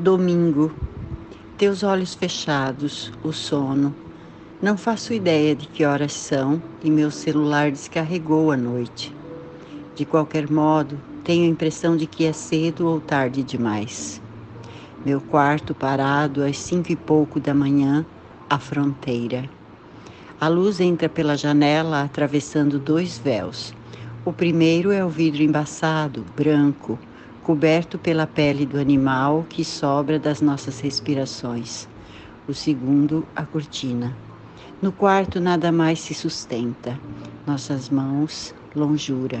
Domingo. Teus olhos fechados, o sono. Não faço ideia de que horas são e meu celular descarregou à noite. De qualquer modo, tenho a impressão de que é cedo ou tarde demais. Meu quarto parado às cinco e pouco da manhã, à fronteira. A luz entra pela janela atravessando dois véus. O primeiro é o vidro embaçado, branco, coberto pela pele do animal que sobra das nossas respirações. O segundo, a cortina. No quarto, nada mais se sustenta. Nossas mãos, longura.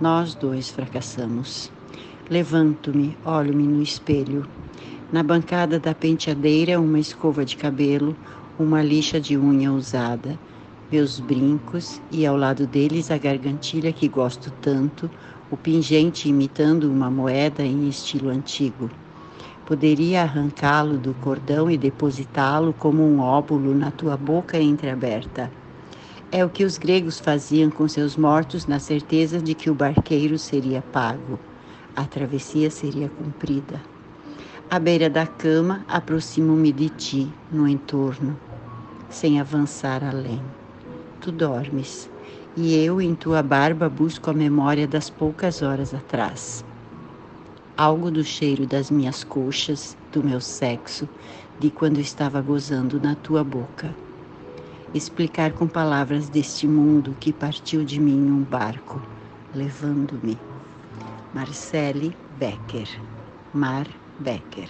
Nós dois fracassamos. Levanto-me, olho-me no espelho. Na bancada da penteadeira, uma escova de cabelo, uma lixa de unha usada, meus brincos e ao lado deles a gargantilha que gosto tanto, o pingente imitando uma moeda em estilo antigo. Poderia arrancá-lo do cordão e depositá-lo como um óbulo na tua boca entreaberta. É o que os gregos faziam com seus mortos na certeza de que o barqueiro seria pago, a travessia seria cumprida. À beira da cama, aproximo-me de ti, no entorno, sem avançar além. Tu dormes e eu em tua barba busco a memória das poucas horas atrás. Algo do cheiro das minhas coxas, do meu sexo, de quando estava gozando na tua boca. Explicar com palavras deste mundo que partiu de mim um barco, levando-me. Marcele Becker. Mar Becker.